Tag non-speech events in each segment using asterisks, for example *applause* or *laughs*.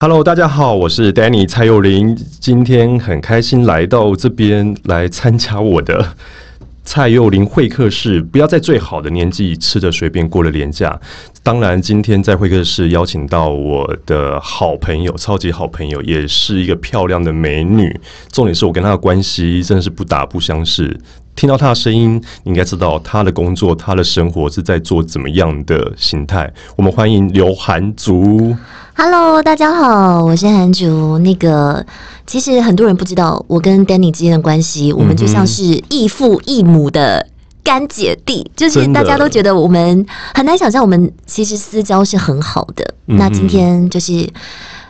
Hello，大家好，我是 Danny 蔡佑林，今天很开心来到这边来参加我的 *laughs* 蔡佑林会客室。不要在最好的年纪吃着随便过了年假。当然，今天在会客室邀请到我的好朋友，超级好朋友，也是一个漂亮的美女。重点是我跟她的关系真的是不打不相识。听到她的声音，你应该知道她的工作、她的生活是在做怎么样的形态。我们欢迎刘涵竹。Hello，大家好，我是韩竹。那个，其实很多人不知道我跟 Danny 之间的关系，我们就像是异父异母的干姐弟，就是大家都觉得我们很难想象，我们其实私交是很好的。嗯那今天就是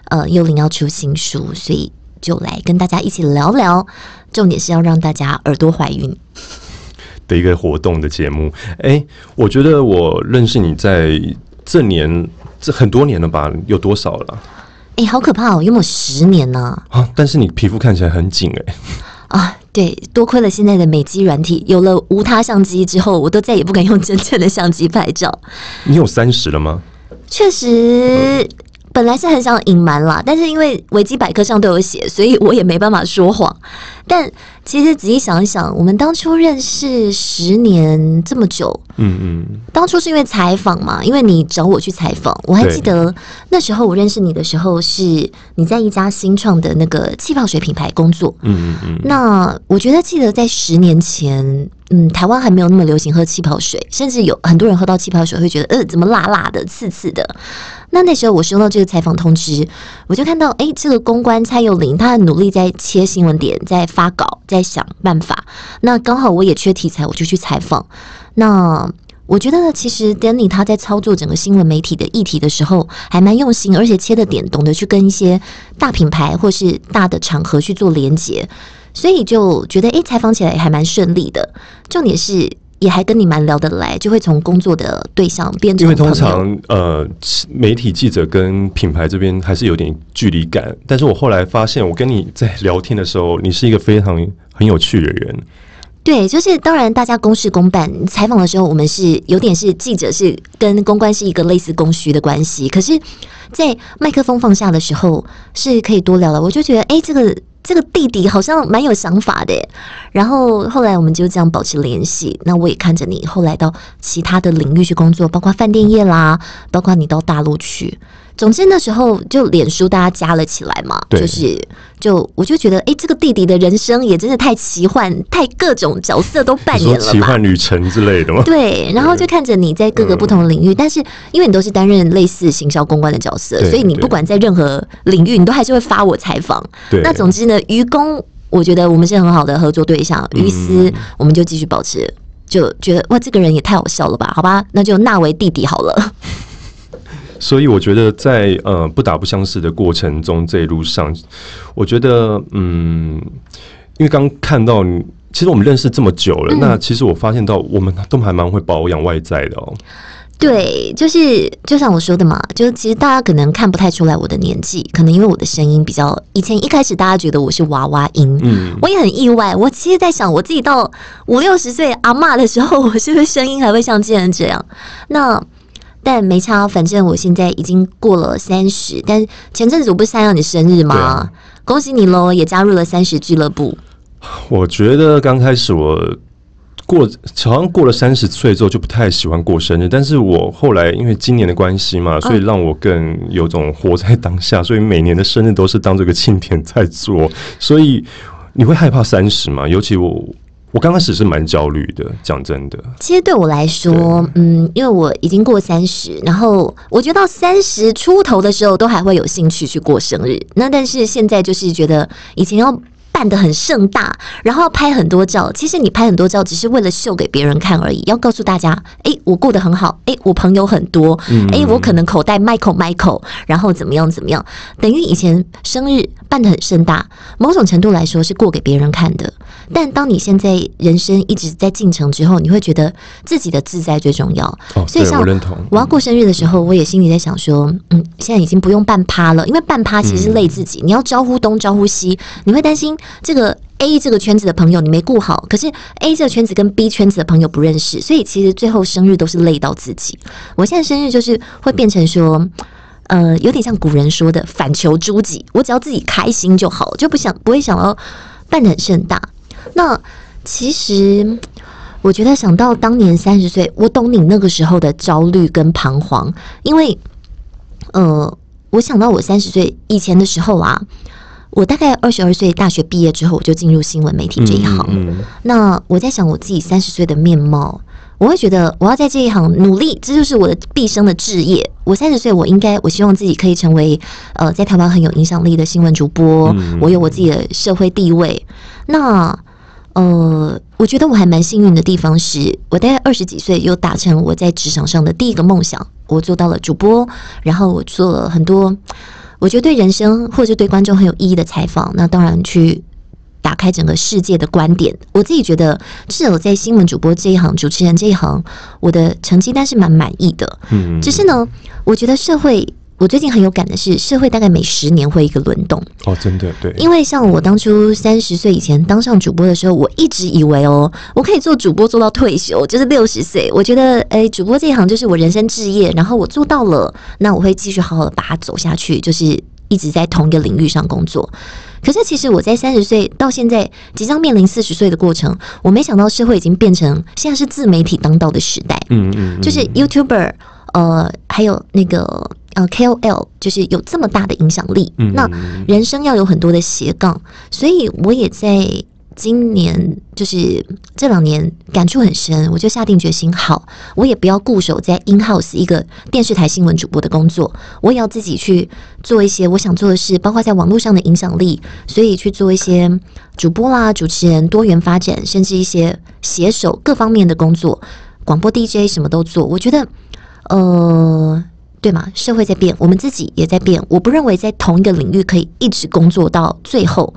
呃，幽灵要出新书，所以就来跟大家一起聊聊。重点是要让大家耳朵怀孕。的一个活动的节目。哎、我觉得我认识你在这年这很多年了吧？有多少了哎、好可怕哦！有没有十年呢、啊？但是你皮肤看起来很紧哎、*laughs* 啊，对，多亏了现在的美肌软体，有了无他相机之后，我都再也不敢用真正的相机拍照。你有三十了吗？确实，本来是很想隐瞒啦，但是因为维基百科上都有写，所以我也没办法说谎。但其实仔细想一想，我们当初认识十年这么久，嗯嗯，当初是因为采访嘛，因为你找我去采访，我还对记得那时候我认识你的时候，是你在一家新创的那个气泡水品牌工作。嗯嗯嗯，那我觉得，记得在十年前，嗯，台湾还没有那么流行喝气泡水，甚至有很多人喝到气泡水会觉得，呃，怎么辣辣的、刺刺的。那那时候我收到这个采访通知，我就看到，诶，这个公关蔡佑林，他很努力在切新闻点，在发稿，在想办法。那刚好我也缺题材，我就去采访。那我觉得其实 Danny 他在操作整个新闻媒体的议题的时候，还蛮用心，而且切的点懂得去跟一些大品牌或是大的场合去做连接，所以就觉得诶，采访起来也还蛮顺利的。重点是也还跟你蛮聊得来，就会从工作的对象变成因为通。常呃，媒体记者跟品牌这边还是有点距离感。但是我后来发现，我跟你在聊天的时候，你是一个非常很有趣的人。对，就是当然，大家公事公办。采访的时候，我们是有点是记者是跟公关是一个类似供需的关系，可是，在麦克风放下的时候是可以多聊了。我就觉得，哎，这个这个弟弟好像蛮有想法的。然后后来我们就这样保持联系。那我也看着你后来到其他的领域去工作，包括饭店业啦，包括你到大陆去。总之那时候就脸书大家加了起来嘛，就是就我就觉得，哎、这个弟弟的人生也真的太奇幻，太各种角色都扮演了吧。奇幻旅程之类的吗？对，然后就看着你在各个不同的领域，但是因为你都是担任类似行销公关的角色，所以你不管在任何领域，你都还是会发我采访。对，那总之呢，于公我觉得我们是很好的合作对象，嗯于私我们就继续保持，就觉得哇，这个人也太好笑了吧？好吧，那就纳为弟弟好了。所以我觉得在呃不打不相识的过程中，这一路上，我觉得嗯，因为刚看到你，其实我们认识这么久了，嗯那其实我发现到我们都还蛮会保养外在的哦。对，就是就像我说的嘛，就是其实大家可能看不太出来我的年纪，可能因为我的声音比较，以前一开始大家觉得我是娃娃音，嗯，我也很意外。我其实，在想我自己到五六十岁阿嬷的时候，我是不是声音还会像之前这样？那但没差，反正我现在已经过了三十。但前阵子我不是参加你生日吗？啊恭喜你喽，也加入了三十俱乐部。我觉得刚开始我过好像过了三十岁之后就不太喜欢过生日，但是我后来因为今年的关系嘛，所以让我更有种活在当下，所以每年的生日都是当这个庆典在做。所以你会害怕三十吗？尤其我我刚开始是蛮焦虑的，讲真的。其实对我来说，嗯，因为我已经过三十，然后我觉得到三十出头的时候，都还会有兴趣去过生日。那但是现在就是觉得以前要。办的很盛大，然后拍很多照。其实你拍很多照，只是为了秀给别人看而已，要告诉大家，诶，我过得很好，诶，我朋友很多，嗯诶，我可能口袋 Michael Michael，然后怎么样怎么样，等于以前生日办的很盛大，某种程度来说是过给别人看的。但当你现在人生一直在进程之后，你会觉得自己的自在最重要。哦，所以像。我要过生日的时候，我也心里在想说，嗯，现在已经不用办趴了，因为办趴其实累自己，你要招呼东招呼西，你会担心这个 A 这个圈子的朋友你没顾好，可是 A 这个圈子跟 B 圈子的朋友不认识，所以其实最后生日都是累到自己。我现在生日就是会变成说。呃，有点像古人说的“反求诸己”，我只要自己开心就好，就不想不会想要办的很盛大。那其实我觉得想到当年三十岁，我懂你那个时候的焦虑跟彷徨，因为呃，我想到我三十岁以前的时候啊。我大概二十二岁大学毕业之后，我就进入新闻媒体这一行。那我在想我自己三十岁的面貌，我会觉得我要在这一行努力，这就是我的毕生的志业。我三十岁，我应该，我希望自己可以成为呃，在台湾很有影响力的新闻主播。我有我自己的社会地位。那呃，我觉得我还蛮幸运的地方是，我大概二十几岁又达成我在职场上的第一个梦想，我做到了主播，然后我做了很多。我觉得对人生或者对观众很有意义的采访，那当然去打开整个世界的观点。我自己觉得，至少在新闻主播这一行、主持人这一行，我的成绩单是蛮满意的。嗯，只是呢，我觉得社会。我最近很有感的是，社会大概每十年会一个轮动哦，真的对。因为像我当初三十岁以前当上主播的时候，我一直以为哦，我可以做主播做到退休，就是六十岁。我觉得，哎，主播这一行就是我人生置业，然后我做到了，那我会继续好好的把它走下去，就是一直在同一个领域上工作。可是，其实我在三十岁到现在即将面临四十岁的过程，我没想到社会已经变成现在是自媒体当道的时代。嗯嗯，就是 YouTuber，呃，还有那个。呃，KOL 就是有这么大的影响力，那人生要有很多的斜杠，所以我也在今年就是这两年感触很深，我就下定决心，好，我也不要固守在 in house 一个电视台新闻主播的工作，我也要自己去做一些我想做的事，包括在网络上的影响力，所以去做一些主播啦、主持人多元发展，甚至一些携手各方面的工作，广播 DJ 什么都做，我觉得，呃。对吗？社会在变，我们自己也在变。我不认为在同一个领域可以一直工作到最后，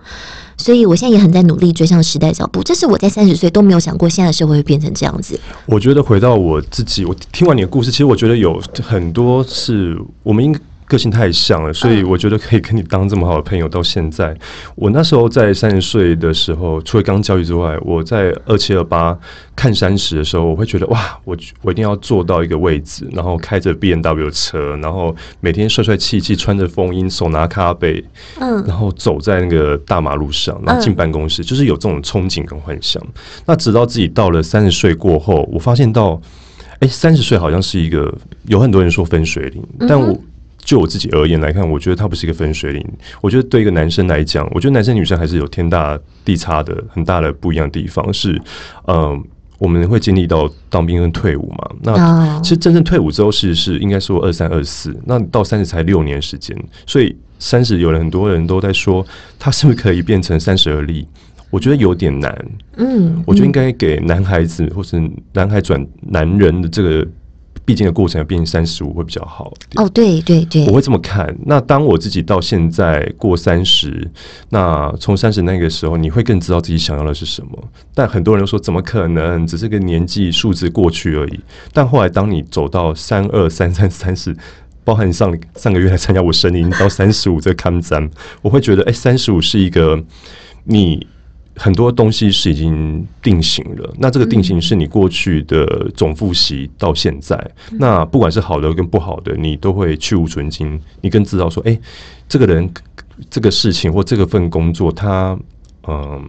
所以我现在也很在努力追上时代脚步。这是我在三十岁都没有想过，现在社会会变成这样子。我觉得回到我自己，我听完你的故事，其实我觉得有很多是我们应。个性太像了，所以我觉得可以跟你当这么好的朋友到现在。我那时候在三十岁的时候，除了刚教育之外，我在二七二八看三十的时候，我会觉得哇，我我一定要坐到一个位置，然后开着 B N W 车，然后每天帅帅气气，穿着风衣，手拿咖啡，嗯，然后走在那个大马路上，然后进办公室，就是有这种憧憬跟幻想。那直到自己到了三十岁过后，我发现到，哎，三十岁好像是一个有很多人说分水岭，但我。就我自己而言来看，我觉得它不是一个分水岭。我觉得对一个男生来讲，我觉得男生女生还是有天大地差的很大的不一样的地方。是，嗯，我们会经历到当兵跟退伍嘛？那其实真正退伍之后，是是应该说二三二四，那到三十才六年时间。所以三十有了很多人都在说，他是不是可以变成三十而立？我觉得有点难。嗯，我觉得应该给男孩子或是男孩转男人的这个。必经的过程要变成三十五会比较好。哦，对对对，我会这么看。那当我自己到现在过三十，那从三十那个时候，你会更知道自己想要的是什么。但很多人都说，怎么可能？只是个年纪数字过去而已。但后来，当你走到三二三三三四，包含上上个月来参加我生日，到三十五这个看展，我会觉得，哎，三十五是一个你。很多东西是已经定型了，那这个定型是你过去的总复习到现在，那不管是好的跟不好的，你都会去无存精，你更知道说，哎，这个人这个事情或这个份工作，他嗯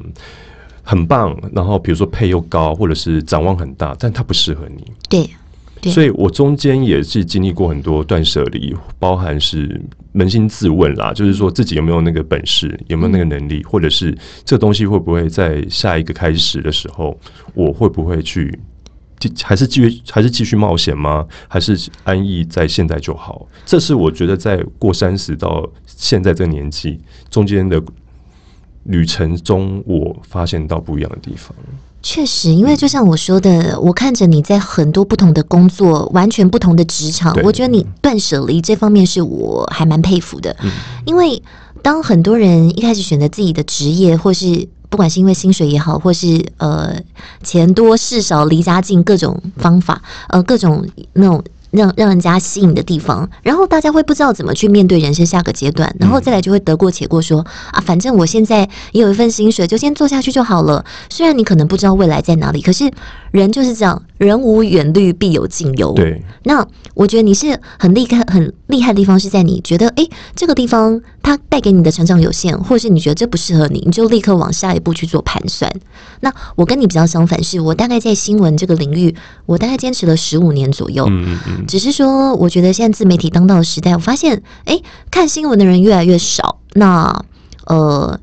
很棒，然后比如说配又高，或者是展望很大，但他不适合你。对。所以我中间也是经历过很多断舍离，包含是扪心自问啦，就是说自己有没有那个本事，有没有那个能力，或者是这个东西会不会在下一个开始的时候，我会不会去，还是继续还是继续冒险吗？还是安逸在现在就好？这是我觉得在过三十到现在这个年纪中间的旅程中，我发现到不一样的地方。确实，因为就像我说的，我看着你在很多不同的工作，完全不同的职场，我觉得你断舍离这方面是我还蛮佩服的。因为当很多人一开始选择自己的职业，或是不管是因为薪水也好，或是呃钱多事少、离家近各种方法，呃各种那种。让让人家吸引的地方，然后大家会不知道怎么去面对人生下个阶段，然后再来就会得过且过，说啊，反正我现在也有一份薪水，就先做下去就好了。虽然你可能不知道未来在哪里，可是人就是这样，人无远虑，必有近忧。对，那我觉得你是很厉害、很厉害的地方是在你觉得，诶，这个地方它带给你的成长有限，或者是你觉得这不适合你，你就立刻往下一步去做盘算。那我跟你比较相反，是我大概在新闻这个领域，我大概坚持了十五年左右。嗯嗯嗯，只是说，我觉得现在自媒体当道的时代，我发现，诶，看新闻的人越来越少。那呃。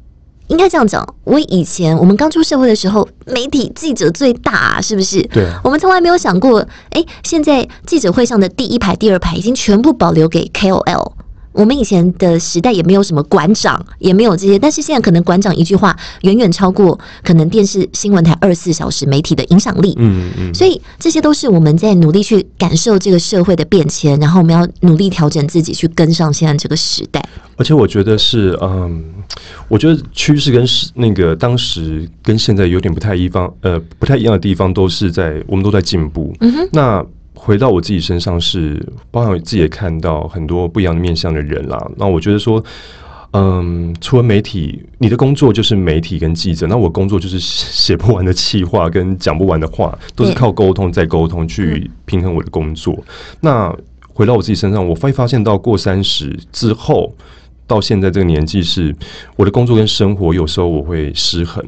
应该这样讲，我以前我们刚出社会的时候，媒体记者最大，是不是？对。我们从来没有想过，哎，现在记者会上的第一排、第二排已经全部保留给 KOL。我们以前的时代也没有什么馆长，也没有这些，但是现在可能馆长一句话远远超过可能电视新闻台二十四小时媒体的影响力。嗯嗯。所以这些都是我们在努力去感受这个社会的变迁，然后我们要努力调整自己，去跟上现在这个时代。而且我觉得是，嗯，我觉得趋势跟是那个当时跟现在有点不太一方，呃，不太一样的地方，都是在我们都在进步。嗯哼。那。回到我自己身上，是包含我自己也看到很多不一样的面向的人啦。那我觉得说，嗯，除了媒体，你的工作就是媒体跟记者，那我工作就是写不完的气话跟讲不完的话，都是靠沟通再沟通去平衡我的工作。那回到我自己身上，我会发现到过三十之后，到现在这个年纪，是我的工作跟生活有时候我会失衡。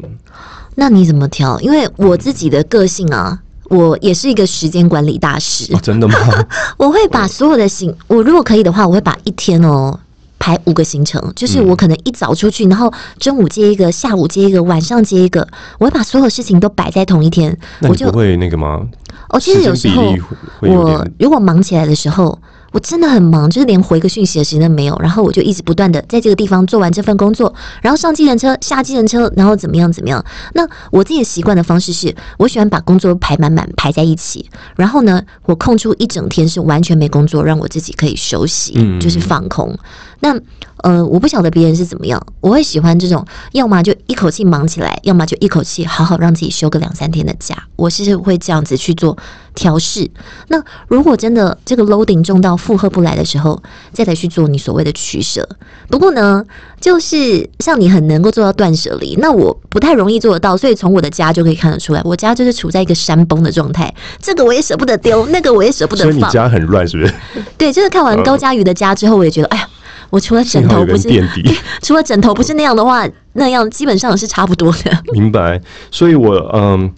那你怎么调？因为我自己的个性啊。我也是一个时间管理大师，真的吗？*laughs* 我会把所有的行，我如果可以的话，我会把一天哦排五个行程，就是我可能一早出去，然后中午接一个，下午接一个，晚上接一个，我会把所有事情都摆在同一天。我就会那个吗？哦，其实有时候我如果忙起来的时候。我真的很忙，就是连回个讯息的时间都没有。然后我就一直不断的在这个地方做完这份工作，然后上计程车，下计程车，然后怎么样怎么样。那我自己习惯的方式是，我喜欢把工作排满满排在一起。然后呢，我空出一整天是完全没工作，让我自己可以休息，就是放空。那呃，我不晓得别人是怎么样，我会喜欢这种，要么就一口气忙起来，要么就一口气好好让自己休个两三天的假。我是会这样子去做调试。那如果真的这个 loading 重到负荷不来的时候，再来去做你所谓的取舍。不过呢，就是像你很能够做到断舍离，那我不太容易做得到，所以从我的家就可以看得出来，我家就是处在一个山崩的状态。这个我也舍不得丢，那个我也舍不得放。所以你家很乱，是不是？*laughs* 对，就是看完高佳瑜的家之后，我也觉得，哎呀。我除了枕头不是，*laughs* 除了枕头不是那样的话，那样基本上是差不多的。明白，所以我嗯，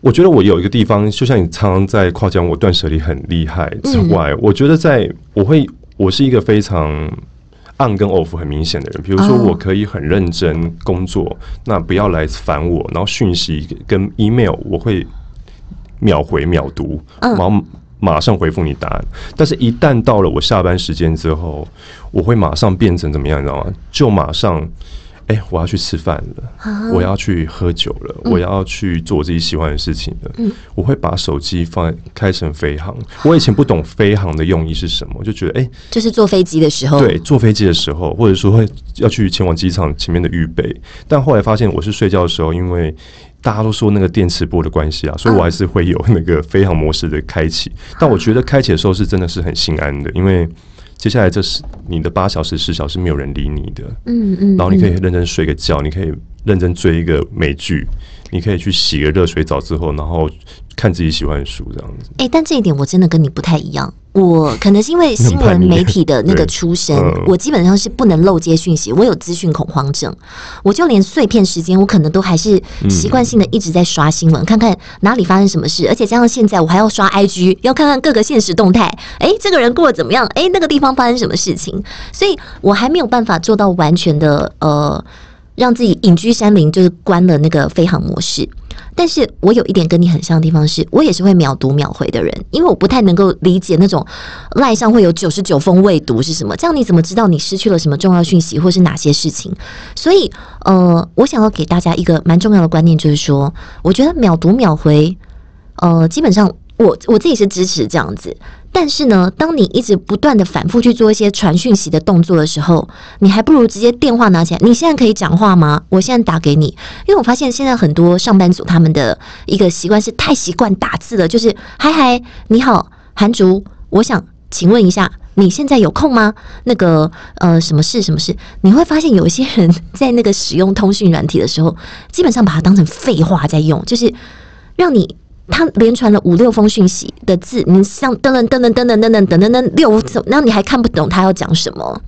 我觉得我有一个地方，就像你常常在夸奖我断舍离很厉害之外，我觉得在我会，我是一个非常 on 跟 off 很明显的人。比如说，我可以很认真工作，那不要来烦我，然后讯息跟 email 我会秒回秒读，然后。马上回复你答案，但是一旦到了我下班时间之后，我会马上变成怎么样，你知道吗？就马上，哎，我要去吃饭了，我要去喝酒了，我要去做我自己喜欢的事情了。嗯，我会把手机放开成飞行。我以前不懂飞行的用意是什么，就觉得哎，就是坐飞机的时候，对，坐飞机的时候，或者说会要去前往机场前面的预备。但后来发现，我是睡觉的时候，因为。大家都说那个电磁波的关系啊，所以我还是会有那个飞行模式的开启。但我觉得开启的时候是真的是很心安的，因为接下来这是你的八小时、十小时没有人理你的，嗯嗯，然后你可以认真睡个觉，你可以认真追一个美剧，你可以去洗个热水澡之后，然后看自己喜欢的书这样子。哎，但这一点我真的跟你不太一样。我可能是因为新闻媒体的那个出身，*laughs* 我基本上是不能漏接讯息，我有资讯恐慌症，我就连碎片时间，我可能都还是习惯性的一直在刷新闻，看看哪里发生什么事，而且加上现在我还要刷 IG，要看看各个现实动态，哎，这个人过得怎么样？哎，那个地方发生什么事情？所以我还没有办法做到完全的呃，让自己隐居山林，就是关了那个飞航模式。但是我有一点跟你很像的地方，是我也是会秒读秒回的人，因为我不太能够理解那种赖上会有九十九封未读是什么。这样你怎么知道你失去了什么重要讯息，或是哪些事情？所以，呃，我想要给大家一个蛮重要的观念，就是说，我觉得秒读秒回，呃，基本上我我自己是支持这样子。但是呢，当你一直不断的反复去做一些传讯息的动作的时候，你还不如直接电话拿起来。你现在可以讲话吗？我现在打给你。因为我发现现在很多上班族他们的一个习惯是太习惯打字了，就是嗨嗨，你好，韩竹，我想请问一下，你现在有空吗？那个呃，什么事？什么事？你会发现有一些人 *laughs* 在那个使用通讯软体的时候，基本上把它当成废话在用，就是让你。他连传了五六封讯息的字，你像噔噔噔噔噔噔噔噔噔噔噔六，然后你还看不懂他要讲什么。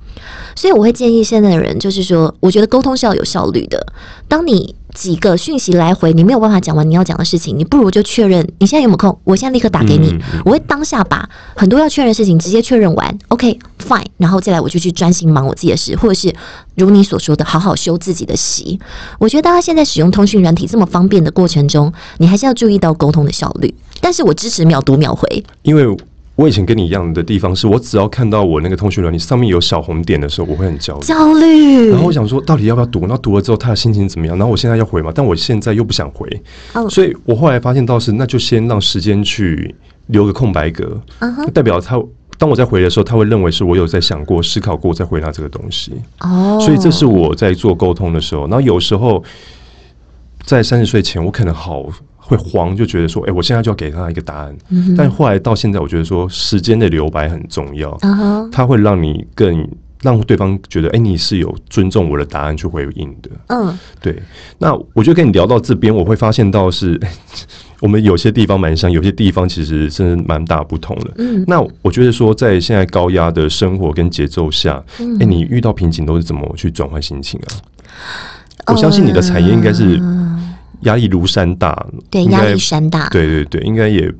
所以我会建议现在的人，就是说，我觉得沟通是要有效率的。当你几个讯息来回，你没有办法讲完你要讲的事情，你不如就确认你现在有没有空，我现在立刻打给你。我会当下把很多要确认的事情直接确认完，OK，fine，然后再来我就去专心忙我自己的事，或者是如你所说的，好好修自己的习。我觉得大家现在使用通讯软体这么方便的过程中，你还是要注意到沟通的效率。但是我支持秒读秒回，因为。我以前跟你一样的地方是，我只要看到我那个通讯软件上面有小红点的时候，我会很焦虑。焦虑。然后我想说，到底要不要读？那读了之后，他的心情怎么样？然后我现在要回嘛，但我现在又不想回。所以我后来发现，倒是那就先让时间去留个空白格，代表他当我在回的时候，他会认为是我有在想过、思考过再回答这个东西。哦。所以这是我在做沟通的时候。然后有时候在三十岁前，我可能好。会慌，就觉得说，哎，我现在就要给他一个答案。但后来到现在，我觉得说，时间的留白很重要。它会让你更让对方觉得，哎，你是有尊重我的答案去回应的。嗯，对。那我觉得跟你聊到这边，我会发现到是，*laughs* 我们有些地方蛮像，有些地方其实真的蛮大不同的。嗯，那我觉得说，在现在高压的生活跟节奏下，哎，你遇到瓶颈都是怎么去转换心情啊？我相信你的产业应该是。压力如山大，对，压力山大，对对对，应该也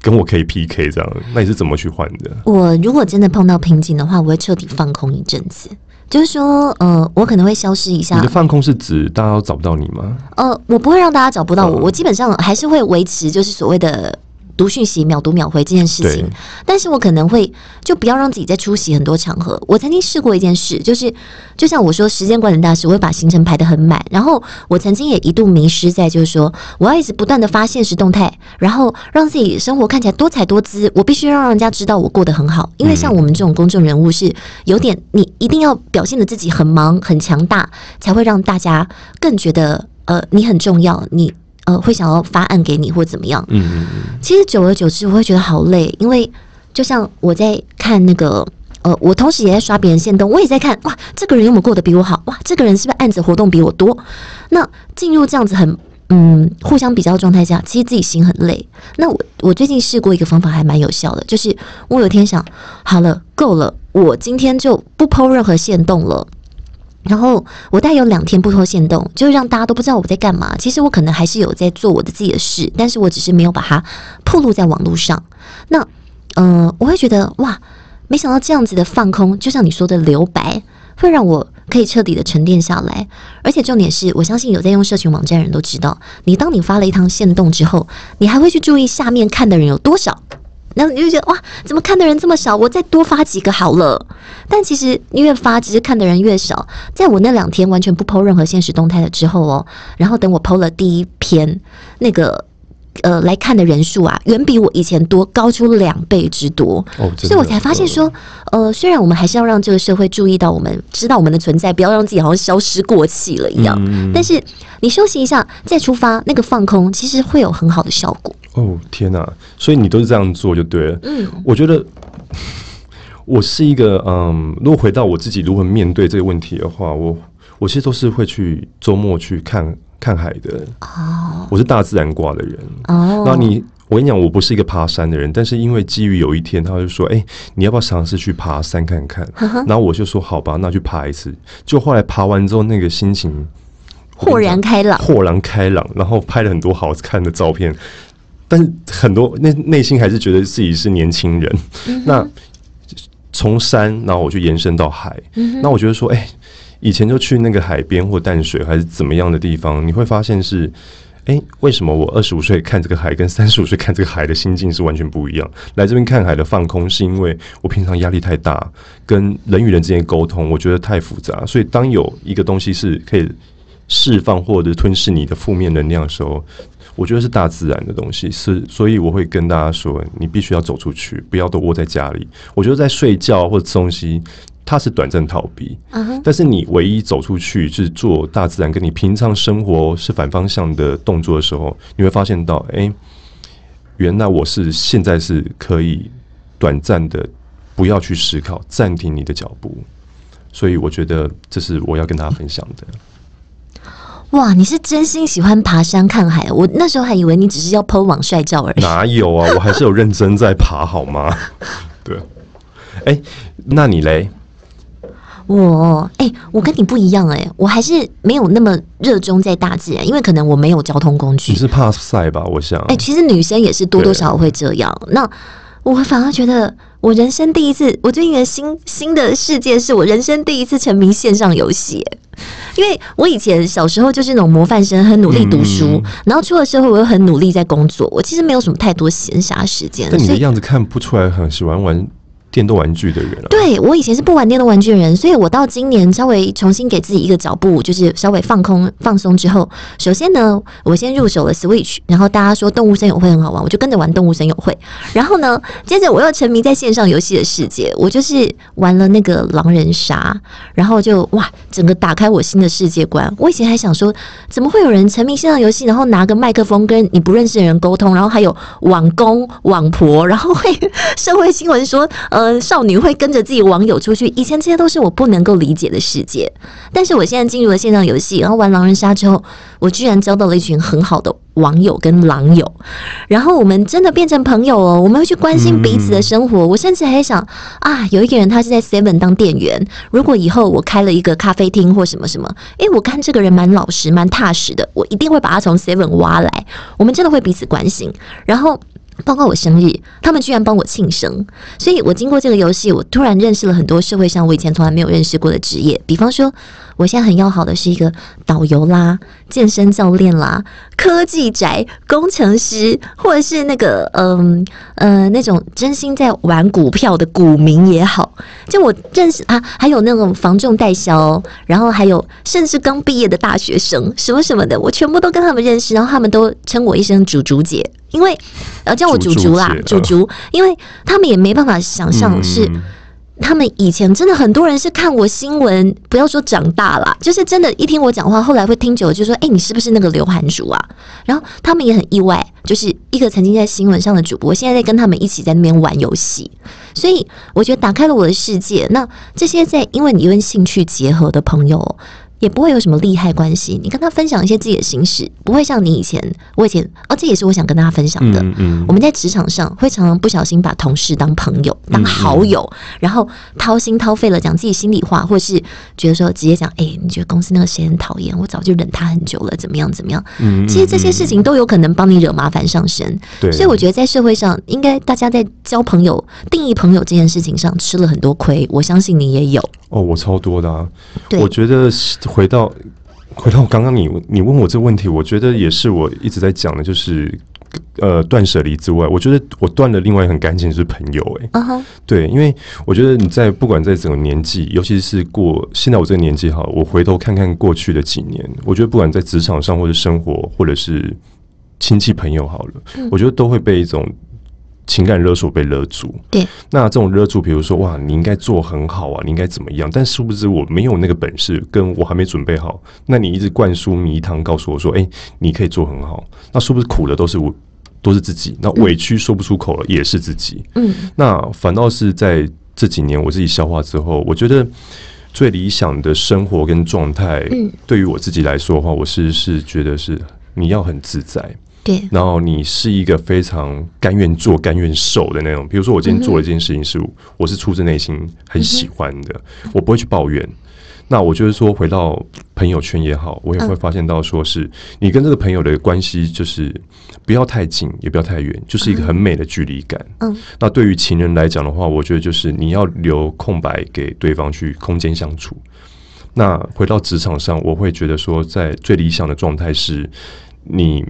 跟我可以 PK 这样。那你是怎么去换的？我如果真的碰到瓶颈的话，我会彻底放空一阵子，就是说，呃，我可能会消失一下。你的放空是指大家都找不到你吗？呃，我不会让大家找不到我，我基本上还是会维持，就是所谓的。读讯息秒读秒回这件事情，但是我可能会就不要让自己再出席很多场合。我曾经试过一件事，就是就像我说时间管理大师，我会把行程排得很满。然后我曾经也一度迷失在，就是说我要一直不断的发现实动态，然后让自己生活看起来多彩多姿。我必须让人家知道我过得很好，因为像我们这种公众人物是有点，你一定要表现的自己很忙很强大，才会让大家更觉得呃你很重要。你。呃，会想要发案给你或怎么样？嗯嗯嗯。其实久而久之，我会觉得好累，因为就像我在看那个，呃，我同时也在刷别人线动，我也在看，哇，这个人有没有过得比我好？哇，这个人是不是案子活动比我多？那进入这样子很嗯互相比较状态下，其实自己心很累。那我我最近试过一个方法，还蛮有效的，就是我有天想，好了，够了，我今天就不抛任何线动了。然后我大概有两天不脱线动，就是让大家都不知道我在干嘛。其实我可能还是有在做我的自己的事，但是我只是没有把它暴露在网络上。那，嗯，我会觉得哇，没想到这样子的放空，就像你说的留白，会让我可以彻底的沉淀下来。而且重点是我相信有在用社群网站的人都知道，你当你发了一趟线动之后，你还会去注意下面看的人有多少。然后你就觉得哇，怎么看的人这么少？我再多发几个好了。但其实越发，其实看的人越少。在我那两天完全不剖任何现实动态了之后哦，然后等我剖了第一篇，那个呃来看的人数啊，远比我以前多，高出两倍之多。哦，所以我才发现说，呃，虽然我们还是要让这个社会注意到我们，知道我们的存在，不要让自己好像消失过气了一样。但是你休息一下再出发，那个放空其实会有很好的效果。哦天哪！所以你都是这样做就对了。嗯，我觉得我是一个嗯，如果回到我自己如何面对这个问题的话，我我其实都是会去周末去看看海的。哦，我是大自然挂的人。哦，那你我跟你讲，我不是一个爬山的人，但是因为基于有一天他就说，哎，你要不要尝试去爬山看看？*laughs* 然后我就说好吧，那去爬一次。就后来爬完之后，那个心情豁然开朗，豁然开朗，然后拍了很多好看的照片。但是很多内内心还是觉得自己是年轻人。那从山，然后我就延伸到海。那我觉得说，哎，以前就去那个海边或淡水还是怎么样的地方，你会发现是，哎，为什么我二十五岁看这个海，跟三十五岁看这个海的心境是完全不一样？来这边看海的放空，是因为我平常压力太大，跟人与人之间沟通，我觉得太复杂。所以当有一个东西是可以释放或者吞噬你的负面能量的时候。我觉得是大自然的东西，是所以我会跟大家说，你必须要走出去，不要都窝在家里。我觉得在睡觉或者吃东西，它是短暂逃避，但是你唯一走出去是做大自然跟你平常生活是反方向的动作的时候，你会发现到，哎，原来我是现在是可以短暂的不要去思考，暂停你的脚步。所以我觉得这是我要跟大家分享的。哇，你是真心喜欢爬山看海？我那时候还以为你只是要 PO 网帅照而已。哪有啊？我还是有认真在爬，好吗？*laughs* 对。哎，那你嘞？我哎，我跟你不一样哎，我还是没有那么热衷在大自然，因为可能我没有交通工具。你是怕晒吧？我想。哎，其实女生也是多多少少会这样。那我反而觉得，我人生第一次，我最近的新新的世界是我人生第一次沉迷线上游戏。因为我以前小时候就是那种模范生，很努力读书，然后出了社会我又很努力在工作，我其实没有什么太多闲暇时间。但你的样子看不出来很喜欢玩。电动玩具的人啊，对我以前是不玩电动玩具的人，所以我到今年稍微重新给自己一个脚步，就是稍微放空放松之后，首先呢，我先入手了 Switch，然后大家说动物森友会很好玩，我就跟着玩动物森友会，然后呢，接着我又沉迷在线上游戏的世界，我就是玩了那个狼人杀，然后就哇，整个打开我新的世界观。我以前还想说，怎么会有人沉迷线上游戏，然后拿个麦克风跟你不认识的人沟通，然后还有网公网婆，然后会 *laughs* 社会新闻说呃。呃，少女会跟着自己网友出去，以前这些都是我不能够理解的世界。但是我现在进入了线上游戏，然后玩狼人杀之后，我居然交到了一群很好的网友跟狼友，然后我们真的变成朋友哦。我们会去关心彼此的生活。我甚至还想啊，有一个人他是在 Seven 当店员，如果以后我开了一个咖啡厅或什么什么，诶，我看这个人蛮老实、蛮踏实的，我一定会把他从 Seven 挖来。我们真的会彼此关心，然后。包括我生日，他们居然帮我庆生，所以我经过这个游戏，我突然认识了很多社会上我以前从来没有认识过的职业，比方说。我现在很要好的是一个导游啦、健身教练啦、科技宅、工程师，或者是那个嗯呃那种真心在玩股票的股民也好。就我认识啊，还有那种房仲代销，然后还有甚至刚毕业的大学生，什么什么的，我全部都跟他们认识，然后他们都称我一声“竹竹姐”，因为呃叫我“竹竹”啦，“竹竹”，因为他们也没办法想象是。他们以前真的很多人是看我新闻，不要说长大了，就是真的，一听我讲话，后来会听久了，就说：“哎，你是不是那个刘涵竹啊？”然后他们也很意外，就是一个曾经在新闻上的主播，现在在跟他们一起在那边玩游戏，所以我觉得打开了我的世界。那这些在因为你跟兴趣结合的朋友。也不会有什么利害关系，你跟他分享一些自己的心事，不会像你以前，我以前，哦，这也是我想跟大家分享的。嗯嗯，我们在职场上会常常不小心把同事当朋友、当好友，然后掏心掏肺了讲自己心里话，或是觉得说直接讲，哎，你觉得公司那个谁很讨厌，我早就忍他很久了，怎么样怎么样？嗯，其实这些事情都有可能帮你惹麻烦上身。对，所以我觉得在社会上，应该大家在交朋友、定义朋友这件事情上吃了很多亏，我相信你也有。哦，我超多的啊！我觉得回到回到刚刚你你问我这个问题，我觉得也是我一直在讲的，就是呃断舍离之外，我觉得我断了另外很干净是朋友哎，对，因为我觉得你在不管在整个年纪，尤其是过现在我这个年纪哈，我回头看看过去的几年，我觉得不管在职场上或者生活或者是亲戚朋友好了，我觉得都会被一种。情感勒索被勒住，对，那这种勒住，比如说哇，你应该做很好啊，你应该怎么样？但殊不知我没有那个本事，跟我还没准备好。那你一直灌输迷汤，告诉我说，哎，你可以做很好。那是不是苦的都是我，都是自己？那委屈说不出口了，也是自己。嗯，那反倒是在这几年我自己消化之后，我觉得最理想的生活跟状态，嗯，对于我自己来说的话，我是是觉得是你要很自在。对，然后你是一个非常甘愿做、甘愿受的那种。比如说，我今天做了一件事情，是我是出自内心很喜欢的，我不会去抱怨。那我就是说，回到朋友圈也好，我也会发现到，说是你跟这个朋友的关系，就是不要太近，也不要太远，就是一个很美的距离感。嗯，那对于情人来讲的话，我觉得就是你要留空白给对方去空间相处。那回到职场上，我会觉得说，在最理想的状态是你。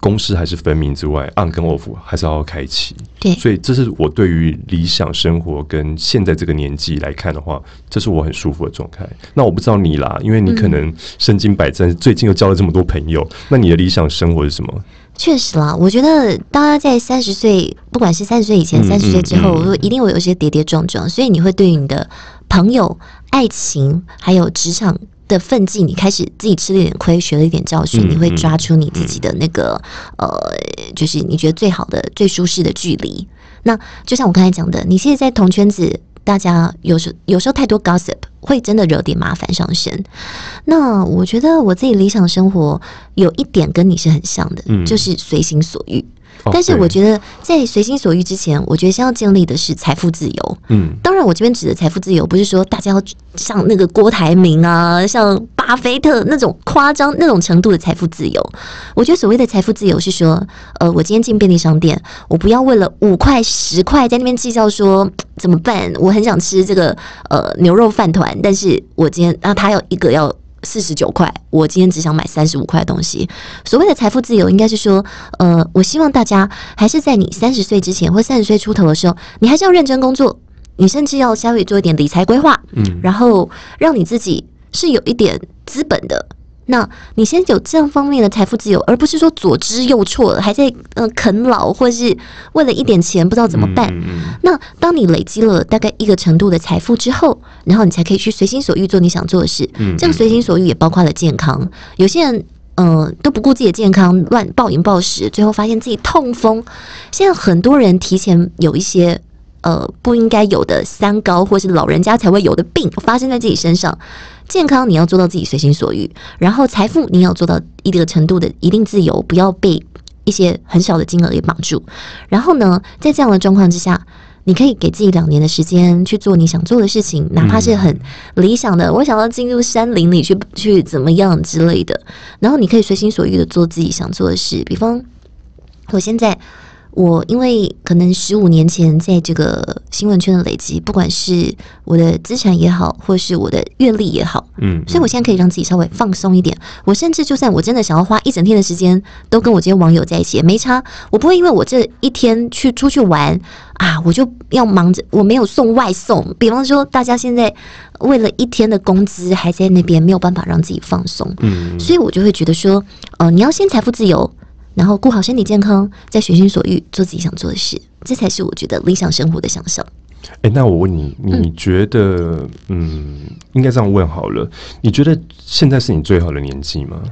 公司还是分明之外，on 跟 off 还是要开启。对，所以这是我对于理想生活跟现在这个年纪来看的话，这是我很舒服的状态。那我不知道你啦，因为你可能身经百战，最近又交了这么多朋友，那你的理想生活是什么？确实啦，我觉得大家在三十岁，不管是三十岁以前、三十岁之后，一定会有一些跌跌撞撞，所以你会对你的朋友、爱情还有职场。的奋进，你开始自己吃了一点亏，学了一点教训，你会抓出你自己的那个呃，就是你觉得最好的、最舒适的距离。那就像我刚才讲的，你现在在同圈子大家有时有时候太多 gossip 会真的惹点麻烦上身。那我觉得我自己理想生活有一点跟你是很像的，嗯就是随心所欲。哦但是我觉得在随心所欲之前，我觉得先要建立的是财富自由。嗯当然，我这边指的财富自由，不是说大家要像那个郭台铭啊，像巴菲特那种夸张那种程度的财富自由。我觉得所谓的财富自由是说，呃，我今天进便利商店，我不要为了五块十块在那边计较说怎么办，我很想吃这个呃牛肉饭团，但是我今天啊，他要一个要。四十九块，我今天只想买三十五块的东西。所谓的财富自由，应该是说，呃，我希望大家还是在你三十岁之前或三十岁出头的时候，你还是要认真工作，你甚至要稍微做一点理财规划，嗯然后让你自己是有一点资本的。那你先有这样方面的财富自由，而不是说左支右绌，还在呃啃老，或是为了一点钱不知道怎么办。嗯嗯那当你累积了大概一个程度的财富之后，然后你才可以去随心所欲做你想做的事。嗯这个随心所欲也包括了健康。有些人呃都不顾自己的健康，乱暴饮暴食，最后发现自己痛风。现在很多人提前有一些。呃，不应该有的三高，或是老人家才会有的病发生在自己身上。健康你要做到自己随心所欲，然后财富你要做到一定的程度的一定自由，不要被一些很小的金额给绑住。然后呢，在这样的状况之下，你可以给自己两年的时间去做你想做的事情，哪怕是很理想的，我想要进入山林里去去怎么样之类的。然后你可以随心所欲的做自己想做的事，比方我现在。我因为可能十五年前在这个新闻圈的累积，不管是我的资产也好，或是我的阅历也好，嗯，所以我现在可以让自己稍微放松一点。我甚至就算我真的想要花一整天的时间都跟我这些网友在一起，也没差。我不会因为我这一天去出去玩啊，我就要忙着我没有送外送。比方说，大家现在为了一天的工资还在那边没有办法让自己放松，嗯所以我就会觉得说，呃，你要先财富自由。然后顾好身体健康，再随心所欲做自己想做的事，这才是我觉得理想生活的想象。哎、那我问你，你觉得，嗯，应该这样问好了，你觉得现在是你最好的年纪吗？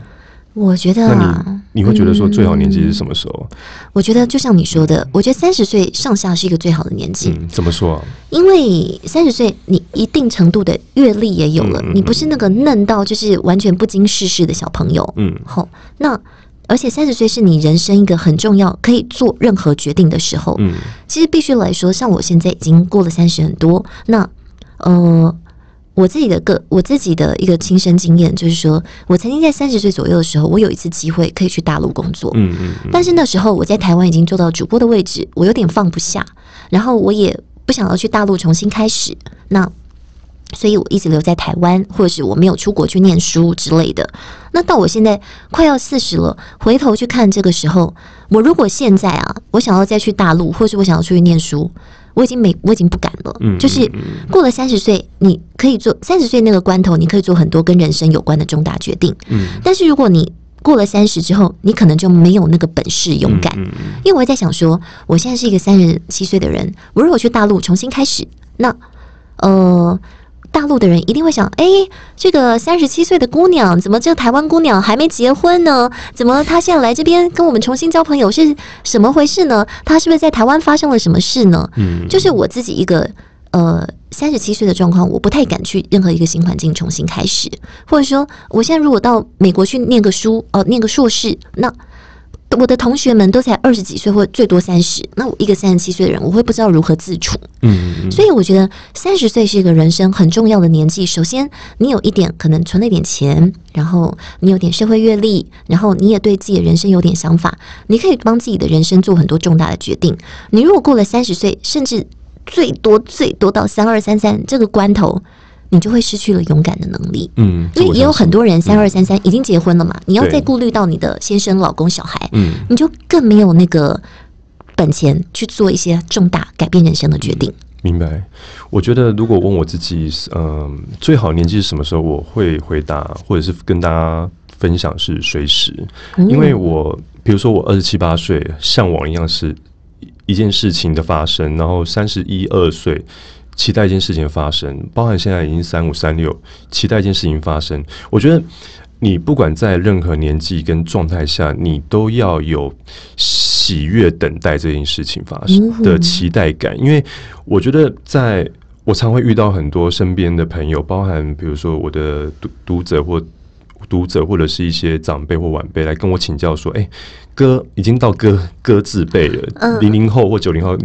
我觉得那啊，你你会觉得说最好年纪是什么时候？我觉得就像你说的，我觉得三十岁上下是一个最好的年纪，嗯，怎么说啊？因为三十岁你一定程度的阅历也有了，你不是那个嫩到就是完全不经世事的小朋友。嗯好，那而且三十岁是你人生一个很重要可以做任何决定的时候。嗯。其实必须来说，像我现在已经过了三十很多，那呃，我自己的个我自己的一个亲身经验就是说，我曾经在三十岁左右的时候，我有一次机会可以去大陆工作，嗯嗯嗯，但是那时候我在台湾已经做到主播的位置，我有点放不下，然后我也不想要去大陆重新开始，那所以我一直留在台湾，或者是我没有出国去念书之类的。那到我现在快要四十了，回头去看这个时候，我如果现在啊，我想要再去大陆，或是我想要出去念书，我已经没，我已经不敢了。嗯就是过了三十岁，你可以做三十岁那个关头，你可以做很多跟人生有关的重大决定。嗯但是如果你过了三十之后，你可能就没有那个本事勇敢。嗯嗯因为我会在想说，我现在是一个三十七岁的人，我如果去大陆重新开始，那呃，大陆的人一定会想，哎，这个三十七岁的姑娘，怎么这个台湾姑娘还没结婚呢？怎么她现在来这边跟我们重新交朋友是什么回事呢？她是不是在台湾发生了什么事呢？嗯，就是我自己一个呃三十七岁的状况，我不太敢去任何一个新环境重新开始，或者说我现在如果到美国去念个书，哦、念个硕士，那我的同学们都才二十几岁或最多三十，那我一个三十七岁的人，我会不知道如何自处。嗯嗯所以我觉得三十岁是一个人生很重要的年纪。首先，你有一点可能存了一点钱，然后你有点社会阅历，然后你也对自己的人生有点想法，你可以帮自己的人生做很多重大的决定。你如果过了三十岁，甚至最多最多到三二三三这个关头，你就会失去了勇敢的能力。嗯，因为也有很多人三二三三已经结婚了嘛，你要再顾虑到你的先生、老公、小孩，嗯你就更没有那个本钱去做一些重大改变人生的决定。明白。我觉得如果问我自己，嗯、最好年纪是什么时候，我会回答，或者是跟大家分享是随时，嗯因为我比如说我二十七八岁，向往一样是一件事情的发生，然后三十一二岁。期待一件事情的发生，包含现在已经三五三六，期待一件事情发生。我觉得你不管在任何年纪跟状态下，你都要有喜悦等待这件事情发生嗯的期待感，因为我觉得在我常会遇到很多身边的朋友，包含比如说我的读读者或读者，或者是一些长辈或晚辈来跟我请教说：“哎、哥已经到哥哥字辈了，嗯零零后或九零后。”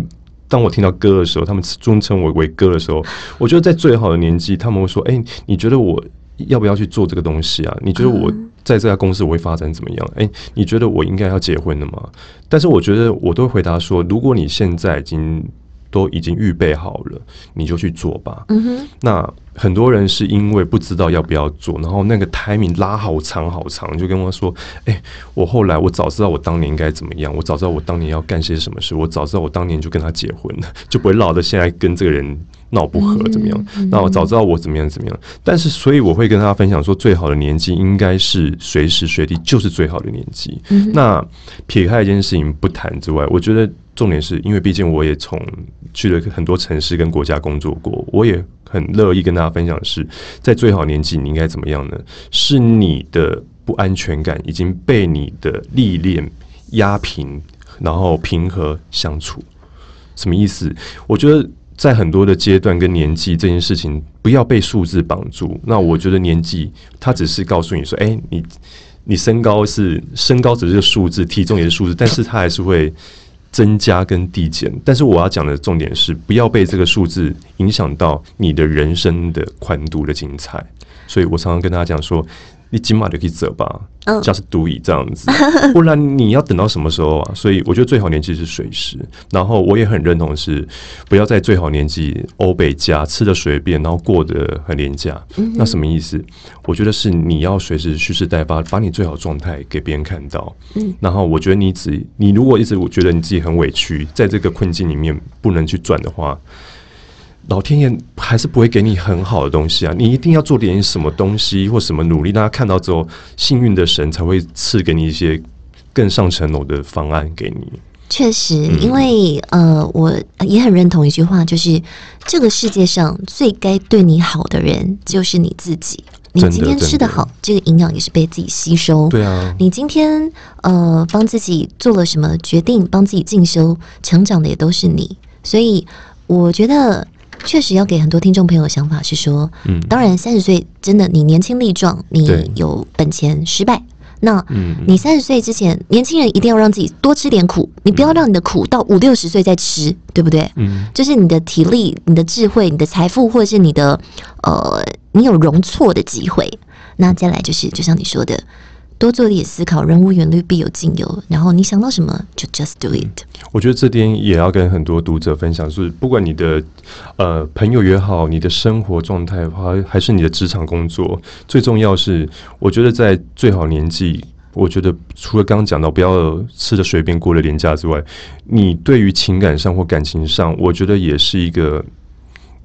当我听到歌的时候，他们尊称我为哥的时候，*laughs* 我觉得在最好的年纪，他们会说：“哎、你觉得我要不要去做这个东西啊？你觉得我在这家公司我会发展怎么样？哎、你觉得我应该要结婚了吗？”但是我觉得我都会回答说：“如果你现在已经都已经预备好了，你就去做吧。”嗯哼，那很多人是因为不知道要不要做，然后那个 timing 拉好长好长，就跟我说：“哎、我后来我早知道我当年应该怎么样，我早知道我当年要干些什么事，我早知道我当年就跟他结婚了，就不会落得现在跟这个人闹不和怎么样？那我早知道我怎么样怎么样。但是，所以我会跟大家分享说，最好的年纪应该是随时随地就是最好的年纪。那撇开一件事情不谈之外，我觉得重点是因为毕竟我也从去了很多城市跟国家工作过，我也很乐意跟大家分享的是，在最好年纪你应该怎么样呢？是你的不安全感已经被你的历练压平，然后平和相处。什么意思？我觉得在很多的阶段跟年纪这件事情，不要被数字绑住。那我觉得年纪它只是告诉你说，哎、你你身高是身高只是个数字，体重也是数字，但是它还是会增加跟递减。但是我要讲的重点是，不要被这个数字影响到你的人生的宽度的精彩。所以我常常跟大家讲说，你起码就可以走吧，嗯 just do it 这样子，*laughs* 不然你要等到什么时候啊？所以我觉得最好年纪是随时。然后我也很认同是，不要在最好年纪欧北家吃的随便，然后过得很廉价。那什么意思？我觉得是你要随时蓄势待发，把你最好状态给别人看到。嗯，然后我觉得你只你如果一直我觉得你自己很委屈，在这个困境里面不能去转的话，老天爷还是不会给你很好的东西啊！你一定要做点什么东西或什么努力，大家看到之后，幸运的神才会赐给你一些更上层楼的方案给你。确实，嗯因为呃，我也很认同一句话，就是这个世界上最该对你好的人就是你自己。你今天吃的得好，这个营养也是被自己吸收。对啊，你今天呃帮自己做了什么决定，帮自己进修成长的也都是你，所以我觉得确实要给很多听众朋友的想法是说，嗯，当然三十岁真的你年轻力壮，你有本钱失败，那嗯你三十岁之前，年轻人一定要让自己多吃点苦，你不要让你的苦到五六十岁再吃，对不对？嗯，就是你的体力、你的智慧、你的财富，或者是你的呃，你有容错的机会。那再来就是，就像你说的，多做一点思考，人无远虑，必有近忧。然后你想到什么就 just do it。我觉得这点也要跟很多读者分享，是不管你的呃朋友也好，你的生活状态还还是你的职场工作，最重要是，我觉得在最好年纪。我觉得除了刚刚讲到不要吃的随便过了廉价之外，你对于情感上或感情上，我觉得也是一个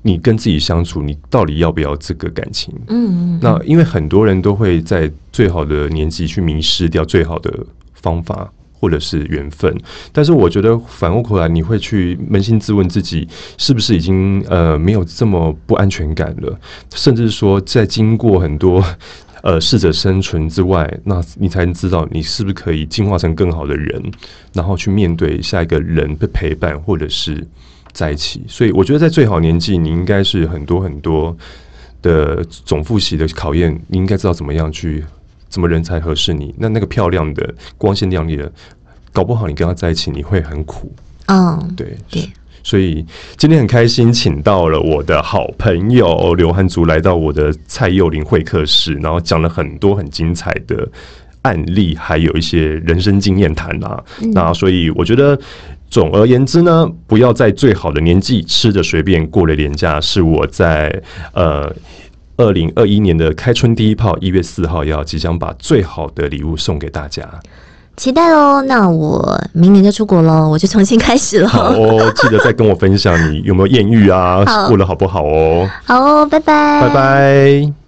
你跟自己相处，你到底要不要这个感情？嗯嗯，那因为很多人都会在最好的年纪去迷失掉最好的方法或者是缘分，但是我觉得反过头来，你会去扪心自问自己是不是已经呃没有这么不安全感了，甚至说在经过很多。呃，适者生存之外，那你才能知道你是不是可以进化成更好的人，然后去面对下一个人的陪伴，或者是在一起。所以，我觉得在最好年纪，你应该是很多很多的总复习的考验，你应该知道怎么样去，怎么人才合适你。那那个漂亮的、光鲜亮丽的，搞不好你跟他在一起你会很苦。嗯，对对，所以今天很开心，请到了我的好朋友刘汉族来到我的蔡佑林会客室，然后讲了很多很精彩的案例，还有一些人生经验谈啊。那所以我觉得。总而言之呢，不要在最好的年纪吃的随便过了年假，是我在呃二零二一年的开春第一炮，一月四号要即将把最好的礼物送给大家。期待哦。那我明年就出国了，我就重新开始了。好哦，记得再跟我分享你有没有艳遇啊，*laughs* 好过得好不好哦。好哦，拜拜，拜拜。